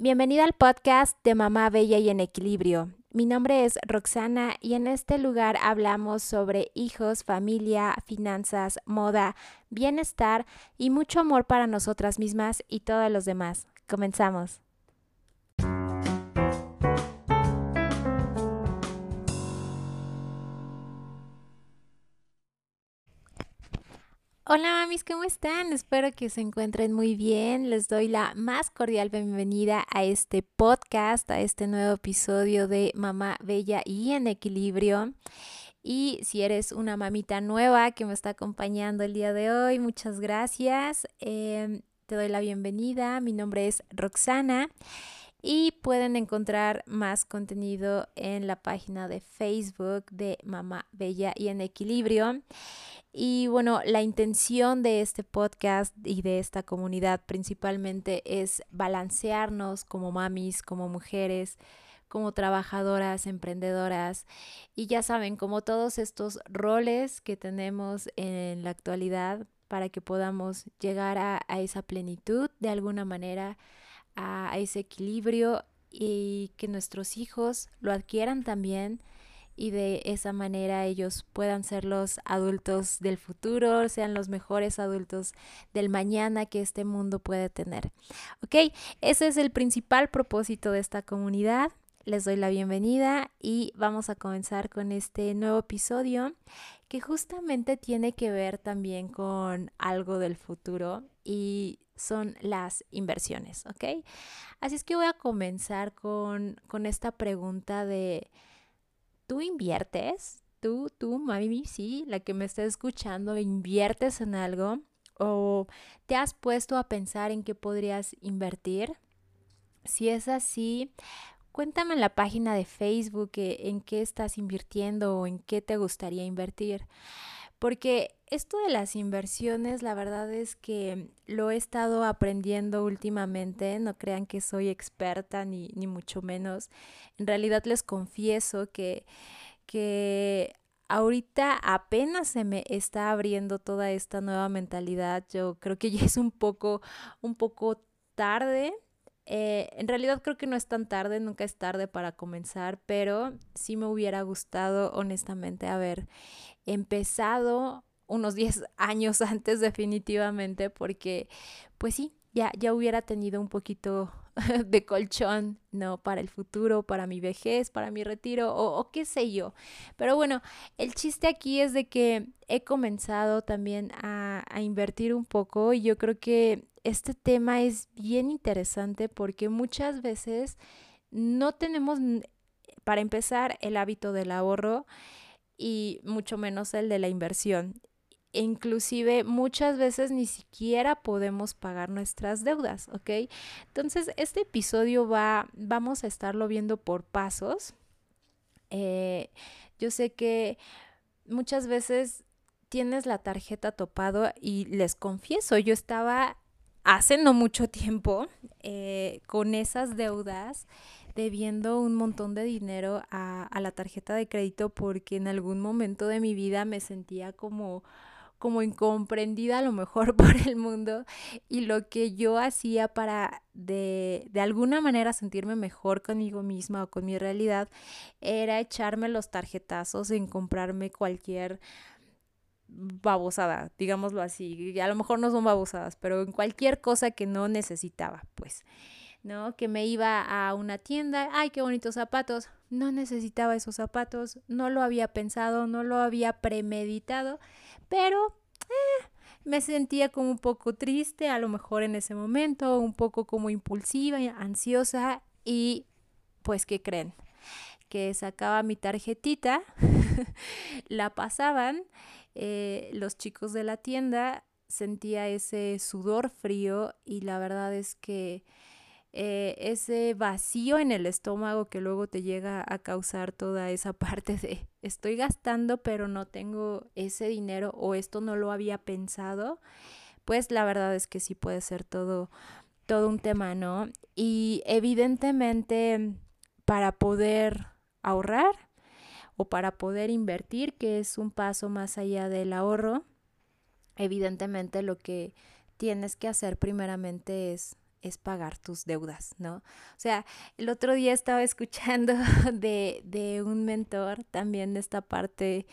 Bienvenida al podcast de Mamá Bella y en Equilibrio. Mi nombre es Roxana y en este lugar hablamos sobre hijos, familia, finanzas, moda, bienestar y mucho amor para nosotras mismas y todos los demás. Comenzamos. Hola mamis, ¿cómo están? Espero que se encuentren muy bien. Les doy la más cordial bienvenida a este podcast, a este nuevo episodio de Mamá Bella y en Equilibrio. Y si eres una mamita nueva que me está acompañando el día de hoy, muchas gracias. Em, te doy la bienvenida. Mi nombre es Roxana y pueden encontrar más contenido en la página de Facebook de Mamá Bella y en Equilibrio. Y bueno, la intención de este podcast y de esta comunidad principalmente es balancearnos como mamis, como mujeres, como trabajadoras, emprendedoras. Y ya saben, como todos estos roles que tenemos en la actualidad para que podamos llegar a, a esa plenitud de alguna manera a ese equilibrio y que nuestros hijos lo adquieran también y de esa manera ellos puedan ser los adultos del futuro, sean los mejores adultos del mañana que este mundo puede tener. Ok, ese es el principal propósito de esta comunidad. Les doy la bienvenida y vamos a comenzar con este nuevo episodio que justamente tiene que ver también con algo del futuro y son las inversiones, ¿ok? Así es que voy a comenzar con, con esta pregunta de, ¿tú inviertes? Tú, tú, mami, sí, la que me está escuchando, ¿inviertes en algo? ¿O te has puesto a pensar en qué podrías invertir? Si es así, cuéntame en la página de Facebook en qué estás invirtiendo o en qué te gustaría invertir. Porque esto de las inversiones, la verdad es que lo he estado aprendiendo últimamente. No crean que soy experta ni, ni mucho menos. En realidad les confieso que, que ahorita apenas se me está abriendo toda esta nueva mentalidad. Yo creo que ya es un poco, un poco tarde. Eh, en realidad creo que no es tan tarde, nunca es tarde para comenzar, pero sí me hubiera gustado honestamente haber empezado unos 10 años antes definitivamente porque pues sí, ya, ya hubiera tenido un poquito de colchón, ¿no? Para el futuro, para mi vejez, para mi retiro o, o, qué sé yo. Pero bueno, el chiste aquí es de que he comenzado también a, invertir un poco y yo creo que este tema es bien interesante porque muchas veces no tenemos, para empezar, el hábito del ahorro y mucho menos el de la inversión. E inclusive muchas veces ni siquiera podemos pagar nuestras deudas, ¿ok? Entonces, este episodio va, vamos a estarlo viendo por pasos. Eh, yo sé que muchas veces tienes la tarjeta topado y les confieso, yo estaba hace no mucho tiempo eh, con esas deudas debiendo un montón de dinero a, a, la tarjeta de crédito porque en algún momento de mi vida me sentía como como incomprendida a lo mejor por el mundo y lo que yo hacía para de, de alguna manera sentirme mejor conmigo misma o con mi realidad era echarme los tarjetazos en comprarme cualquier babosada, digámoslo así. A lo mejor no son babosadas, pero en cualquier cosa que no necesitaba, pues. ¿no? Que me iba a una tienda, ay, qué bonitos zapatos, no necesitaba esos zapatos, no lo había pensado, no lo había premeditado, pero eh, me sentía como un poco triste, a lo mejor en ese momento, un poco como impulsiva, ansiosa y pues, ¿qué creen? Que sacaba mi tarjetita, la pasaban, eh, los chicos de la tienda, sentía ese sudor frío y la verdad es que eh, ese vacío en el estómago que luego te llega a causar toda esa parte de estoy gastando pero no tengo ese dinero o esto no lo había pensado, pues la verdad es que sí puede ser todo, todo un tema, ¿no? Y evidentemente para poder ahorrar o para poder invertir, que es un paso más allá del ahorro, evidentemente lo que tienes que hacer primeramente es es pagar tus deudas, ¿no? O sea, el otro día estaba escuchando de, de un mentor también de esta parte,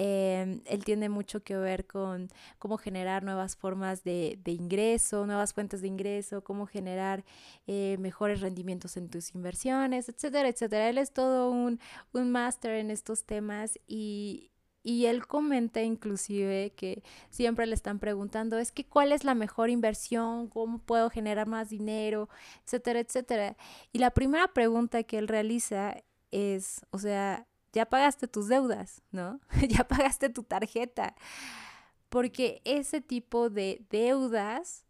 eh, él tiene mucho que ver con cómo generar nuevas formas de, de ingreso, nuevas fuentes de ingreso, cómo generar eh, mejores rendimientos en tus inversiones, etcétera, etcétera. Él es todo un, un máster en estos temas y, y él comenta inclusive que siempre le están preguntando, es que cuál es la mejor inversión, cómo puedo generar más dinero, etcétera, etcétera. Y la primera pregunta que él realiza es, o sea, ya pagaste tus deudas, ¿no? ya pagaste tu tarjeta. Porque ese tipo de deudas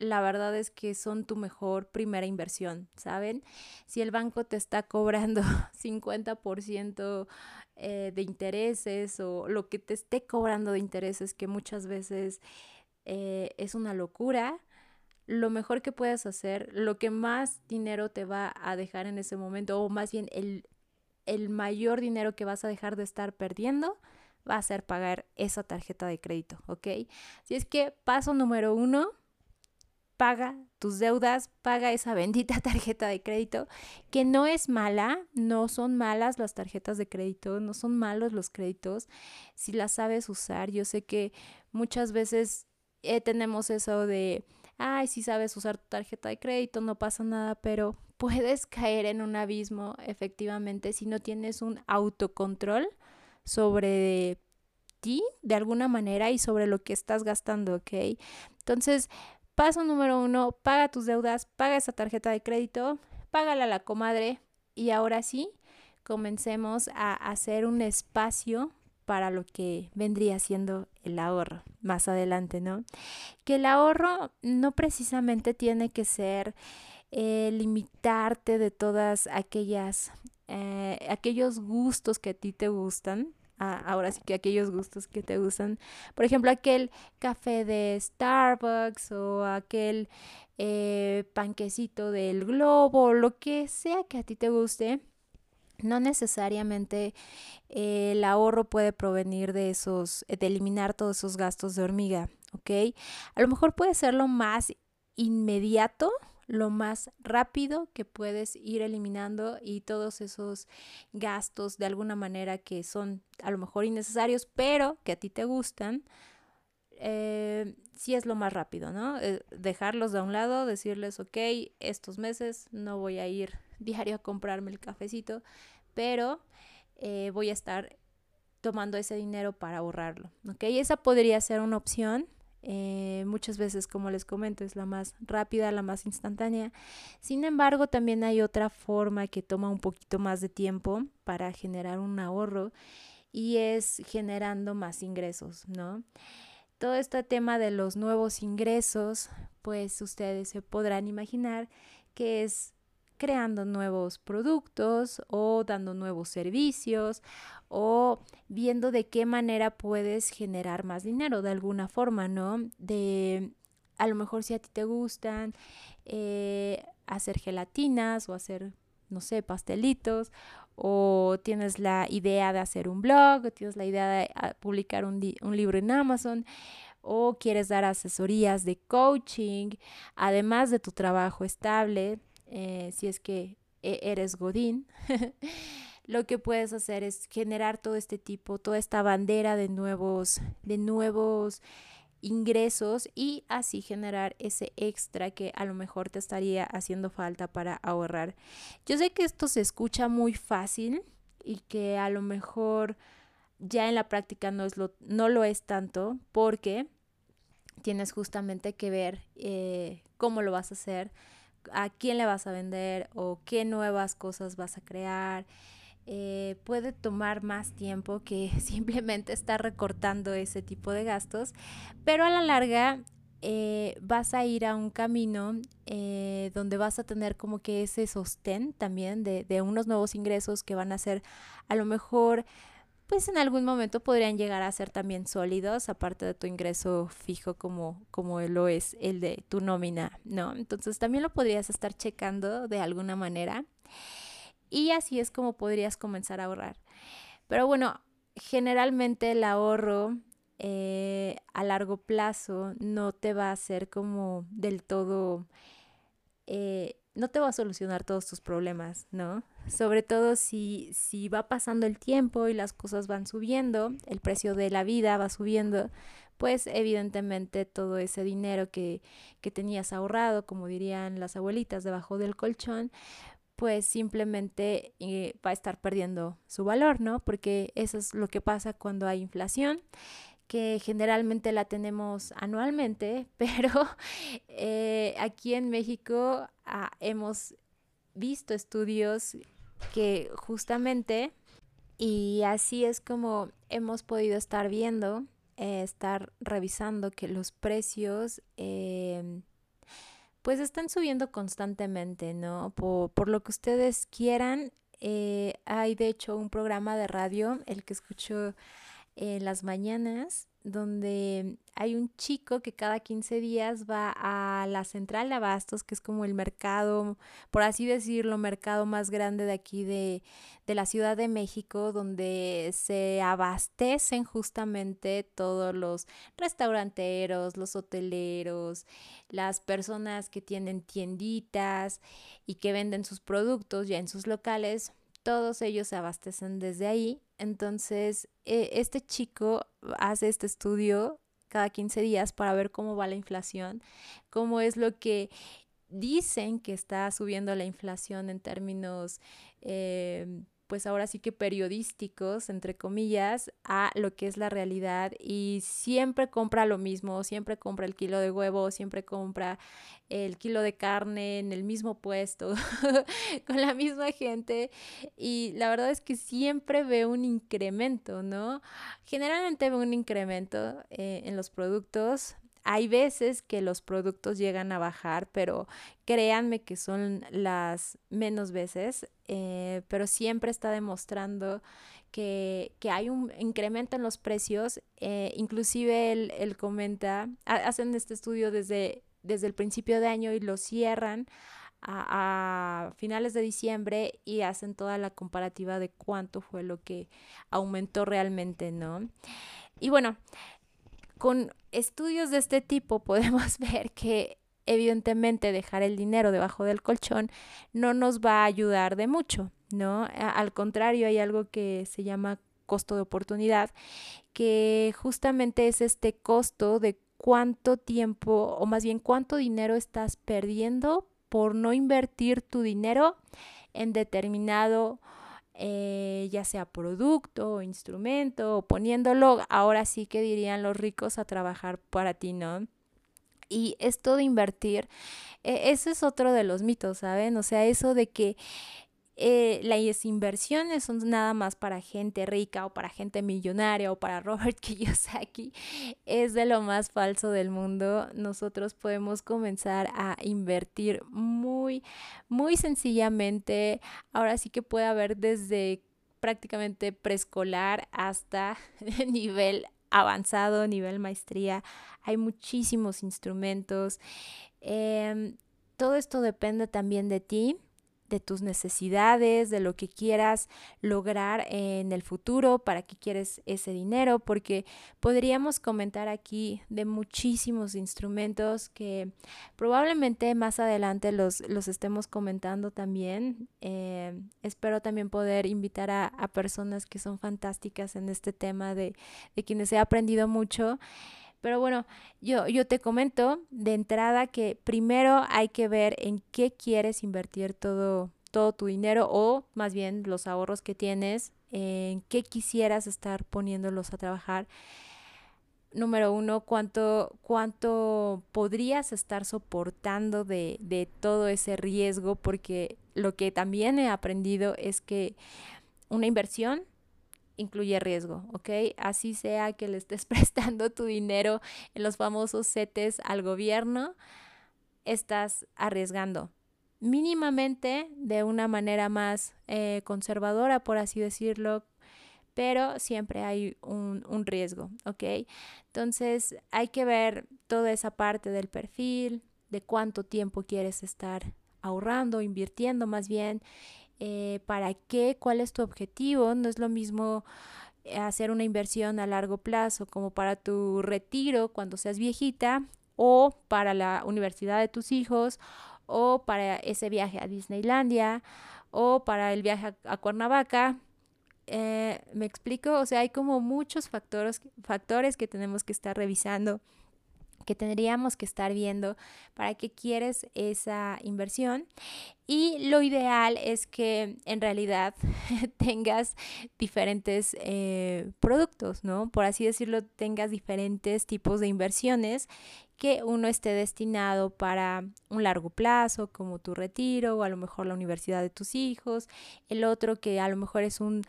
la verdad es que son tu mejor primera inversión, ¿saben? Si el banco te está cobrando 50% eh, de intereses o lo que te esté cobrando de intereses, que muchas veces eh, es una locura, lo mejor que puedes hacer, lo que más dinero te va a dejar en ese momento, o más bien el, el mayor dinero que vas a dejar de estar perdiendo, va a ser pagar esa tarjeta de crédito, ¿ok? Si es que paso número uno, paga tus deudas, paga esa bendita tarjeta de crédito, que no es mala, no son malas las tarjetas de crédito, no son malos los créditos, si las sabes usar. Yo sé que muchas veces eh, tenemos eso de, ay, si sabes usar tu tarjeta de crédito, no pasa nada, pero puedes caer en un abismo efectivamente si no tienes un autocontrol sobre ti de alguna manera y sobre lo que estás gastando, ¿ok? Entonces, Paso número uno, paga tus deudas, paga esa tarjeta de crédito, págala a la comadre y ahora sí, comencemos a hacer un espacio para lo que vendría siendo el ahorro más adelante, ¿no? Que el ahorro no precisamente tiene que ser eh, limitarte de todas aquellas, eh, aquellos gustos que a ti te gustan, ahora sí que aquellos gustos que te gustan. Por ejemplo, aquel café de Starbucks o aquel eh, panquecito del globo, lo que sea que a ti te guste. No necesariamente eh, el ahorro puede provenir de esos, de eliminar todos esos gastos de hormiga, ¿ok? A lo mejor puede ser lo más inmediato, lo más rápido que puedes ir eliminando y todos esos gastos de alguna manera que son a lo mejor innecesarios, pero que a ti te gustan, eh, sí es lo más rápido, ¿no? Eh, dejarlos de un lado, decirles, ok, estos meses no voy a ir diario a comprarme el cafecito, pero eh, voy a estar tomando ese dinero para ahorrarlo, ¿ok? Esa podría ser una opción eh, muchas veces, como les comento, es la más rápida, la más instantánea. Sin embargo, también hay otra forma que toma un poquito más de tiempo para generar un ahorro y es generando más ingresos, ¿no? Todo este tema de los nuevos ingresos, pues ustedes se podrán imaginar que es creando nuevos productos o dando nuevos servicios o viendo de qué manera puedes generar más dinero de alguna forma, ¿no? De a lo mejor si a ti te gustan eh, hacer gelatinas o hacer, no sé, pastelitos o tienes la idea de hacer un blog o tienes la idea de ah, publicar un, un libro en Amazon o quieres dar asesorías de coaching, además de tu trabajo estable, eh, si es que e-, eres Godín, lo que puedes hacer es generar todo este tipo, toda esta bandera de nuevos, de nuevos ingresos y así generar ese extra que a lo mejor te estaría haciendo falta para ahorrar. Yo sé que esto se escucha muy fácil y que a lo mejor ya en la práctica no, es lo, no lo es tanto porque tienes justamente que ver eh, cómo lo vas a hacer, a quién le vas a vender o qué nuevas cosas vas a crear. Eh, puede tomar más tiempo que simplemente estar recortando ese tipo de gastos, pero a la larga eh, vas a ir a un camino eh, donde vas a tener como que ese sostén también de, de unos nuevos ingresos que van a ser a lo mejor pues en algún momento podrían llegar a ser también sólidos, aparte de tu ingreso fijo como, como lo es el de tu nómina, ¿no? Entonces también lo podrías estar checando de alguna manera y así es como podrías comenzar a ahorrar. Pero bueno, generalmente el ahorro eh, a largo plazo no te va a hacer como del todo eh, no te va a solucionar todos tus problemas, ¿no? Sobre todo si, si va pasando el tiempo y las cosas van subiendo, el precio de la vida va subiendo, pues evidentemente todo ese dinero que, que tenías ahorrado, como dirían las abuelitas, debajo del colchón, pues simplemente eh, va a estar perdiendo su valor, ¿no? Porque eso es lo que pasa cuando hay inflación que generalmente la tenemos anualmente, pero eh, aquí en México ah, hemos visto estudios que justamente, y así es como hemos podido estar viendo, eh, estar revisando que los precios em, pues están subiendo constantemente, ¿no? Por, por lo que ustedes quieran. Eh, hay de hecho un programa de radio, el que escucho en las mañanas donde hay un chico que cada 15 días va a la central de abastos, que es como el mercado, por así decirlo, mercado más grande de aquí de, de la Ciudad de México, donde se abastecen justamente todos los restauranteros, los hoteleros, las personas que tienen tienditas y que venden sus productos ya en sus locales todos ellos se abastecen desde ahí. Entonces, e, este chico hace este estudio cada 15 días para ver cómo va la inflación, cómo es lo que dicen que está subiendo la inflación en términos eh, pues ahora sí que periodísticos, entre comillas, a lo que es la realidad y siempre compra lo mismo, siempre compra el kilo de huevo, siempre compra el kilo de carne en el mismo puesto, con la misma gente y la verdad es que siempre ve un incremento, ¿no? Generalmente ve un incremento eh, en los productos, hay veces que los productos llegan a bajar, pero créanme que son las menos veces, eh, pero siempre está demostrando que, hay un incremento en los precios. Eh, inclusive él, comenta, hacen este estudio desde, desde el principio de año y lo cierran a, a, finales de diciembre y hacen toda la comparativa de cuánto fue lo que aumentó realmente, ¿no? Y bueno, con estudios de este tipo podemos ver que evidentemente dejar el dinero debajo del colchón no nos va a ayudar de mucho, ¿no? Al contrario, hay algo que se llama costo de oportunidad, que justamente es este costo de cuánto tiempo o más bien cuánto dinero estás perdiendo por no invertir tu dinero en determinado eh, ya sea producto o instrumento o poniéndolo, ahora sí que dirían los ricos a trabajar para ti, ¿no? Y esto de invertir, e, ese es otro de los mitos, ¿saben? O sea, eso de que eh, las inversiones son nada más para gente rica o para gente millonaria o para Robert Kiyosaki es de lo más falso del mundo. Nosotros podemos comenzar a invertir muy, muy sencillamente. Ahora sí que puede haber desde prácticamente preescolar hasta nivel avanzado, nivel maestría. Hay muchísimos instrumentos. Em, todo esto depende también de ti de tus necesidades, de lo que quieras lograr en el futuro, para qué quieres ese dinero, porque podríamos comentar aquí de muchísimos instrumentos que probablemente más adelante los, los estemos comentando también. Eh, espero también poder invitar a, a, personas que son fantásticas en este tema de, de quienes he aprendido mucho. Pero bueno, yo, yo te comento de entrada que primero hay que ver en qué quieres invertir todo, todo tu dinero o más bien los ahorros que tienes, en qué quisieras estar poniéndolos a trabajar. Número uno, cuánto, cuánto podrías estar soportando de, de todo ese riesgo, porque lo que también he aprendido es que una inversión incluye riesgo, ¿ok? Así sea que le estés prestando tu dinero en los famosos CETES al gobierno, estás arriesgando mínimamente de una manera más eh, conservadora, por así decirlo, pero siempre hay un, un, riesgo, ¿ok? Entonces hay que ver toda esa parte del perfil, de cuánto tiempo quieres estar ahorrando, invirtiendo más bien, eh, para qué, cuál es tu objetivo. No es lo mismo eh, hacer una inversión a largo plazo como para tu retiro cuando seas viejita o para la universidad de tus hijos o para ese viaje a Disneylandia o para el viaje a, Cuernavaca. Eh, ¿Me explico? O sea, hay como muchos factores, factores que tenemos que estar revisando que tendríamos que estar viendo para qué quieres esa inversión. Y lo ideal es que en realidad tengas diferentes eh, productos, ¿no? Por así decirlo, tengas diferentes tipos de inversiones que uno esté destinado para un largo plazo, como tu retiro o a lo mejor la universidad de tus hijos, el otro que a lo mejor es un,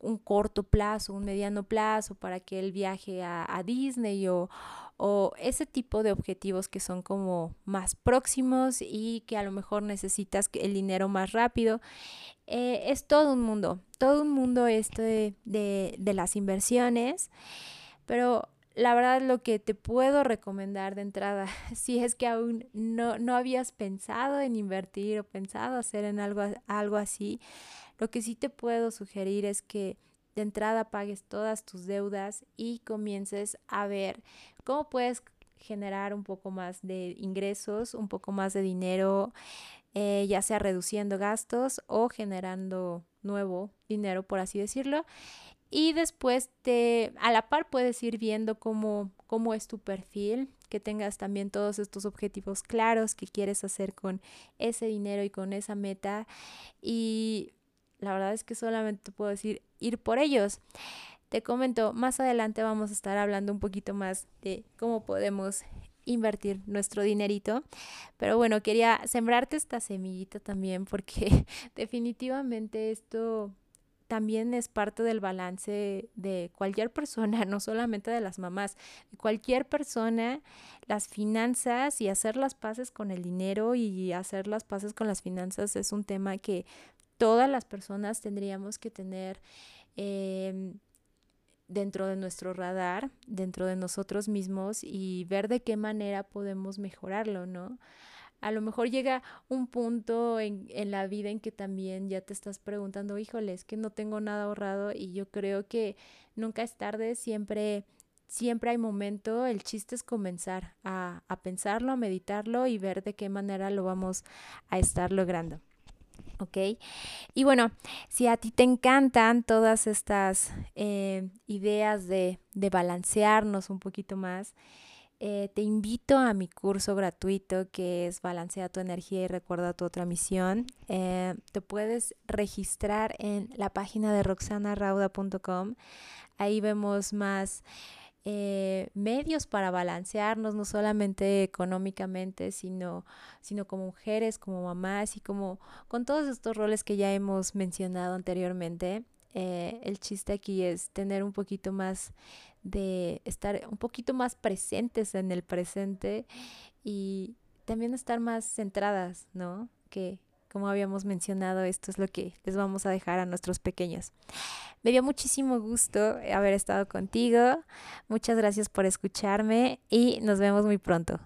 un corto plazo, un mediano plazo para que él viaje a, Disney o, o, ese tipo de objetivos que son como más próximos y que a lo mejor necesitas el dinero más rápido. Eh, es todo un mundo, todo un mundo este de, de las inversiones, pero la verdad lo que te puedo recomendar de entrada, si es que aún no, no habías pensado en invertir o pensado hacer en algo, algo así, lo que sí te puedo sugerir es que de entrada pagues todas tus deudas y comiences a ver cómo puedes generar un poco más de ingresos, un poco más de dinero, eh, ya sea reduciendo gastos o generando nuevo dinero, por así decirlo. Y después te, a la par puedes ir viendo cómo, cómo es tu perfil, que tengas también todos estos objetivos claros que quieres hacer con ese dinero y con esa meta. Y la verdad es que solamente puedo decir ir por ellos. Te comento, más adelante vamos a estar hablando un poquito más de cómo podemos invertir nuestro dinerito. Pero bueno, quería sembrarte esta semillita también porque definitivamente esto también es parte del balance de cualquier persona, no solamente de las mamás, de cualquier persona, las finanzas y hacer las paces con el dinero y hacer las paces con las finanzas es un tema que todas las personas tendríamos que tener em, dentro de nuestro radar, dentro de nosotros mismos y ver de qué manera podemos mejorarlo, ¿no? A lo mejor llega un punto en, en la vida en que también ya te estás preguntando, híjole, es que no tengo nada ahorrado y yo creo que nunca es tarde, siempre siempre hay momento, el chiste es comenzar a, a, pensarlo, a meditarlo y ver de qué manera lo vamos a estar logrando. ¿Ok? Y bueno, si a ti te encantan todas estas eh, ideas de, de, balancearnos un poquito más, eh, te invito a mi curso gratuito que es Balancea tu energía y recuerda tu otra misión. Eh, te puedes registrar en la página de roxanarauda.com. Ahí vemos más eh, medios para balancearnos, no solamente económicamente, sino, sino como mujeres, como mamás y como con todos estos roles que ya hemos mencionado anteriormente. Eh, el chiste aquí es tener un poquito más de estar un poquito más presentes en el presente y también estar más centradas, ¿no? Que, como habíamos mencionado, esto es lo que les vamos a dejar a nuestros pequeños. Me dio muchísimo gusto haber estado contigo. Muchas gracias por escucharme y nos vemos muy pronto.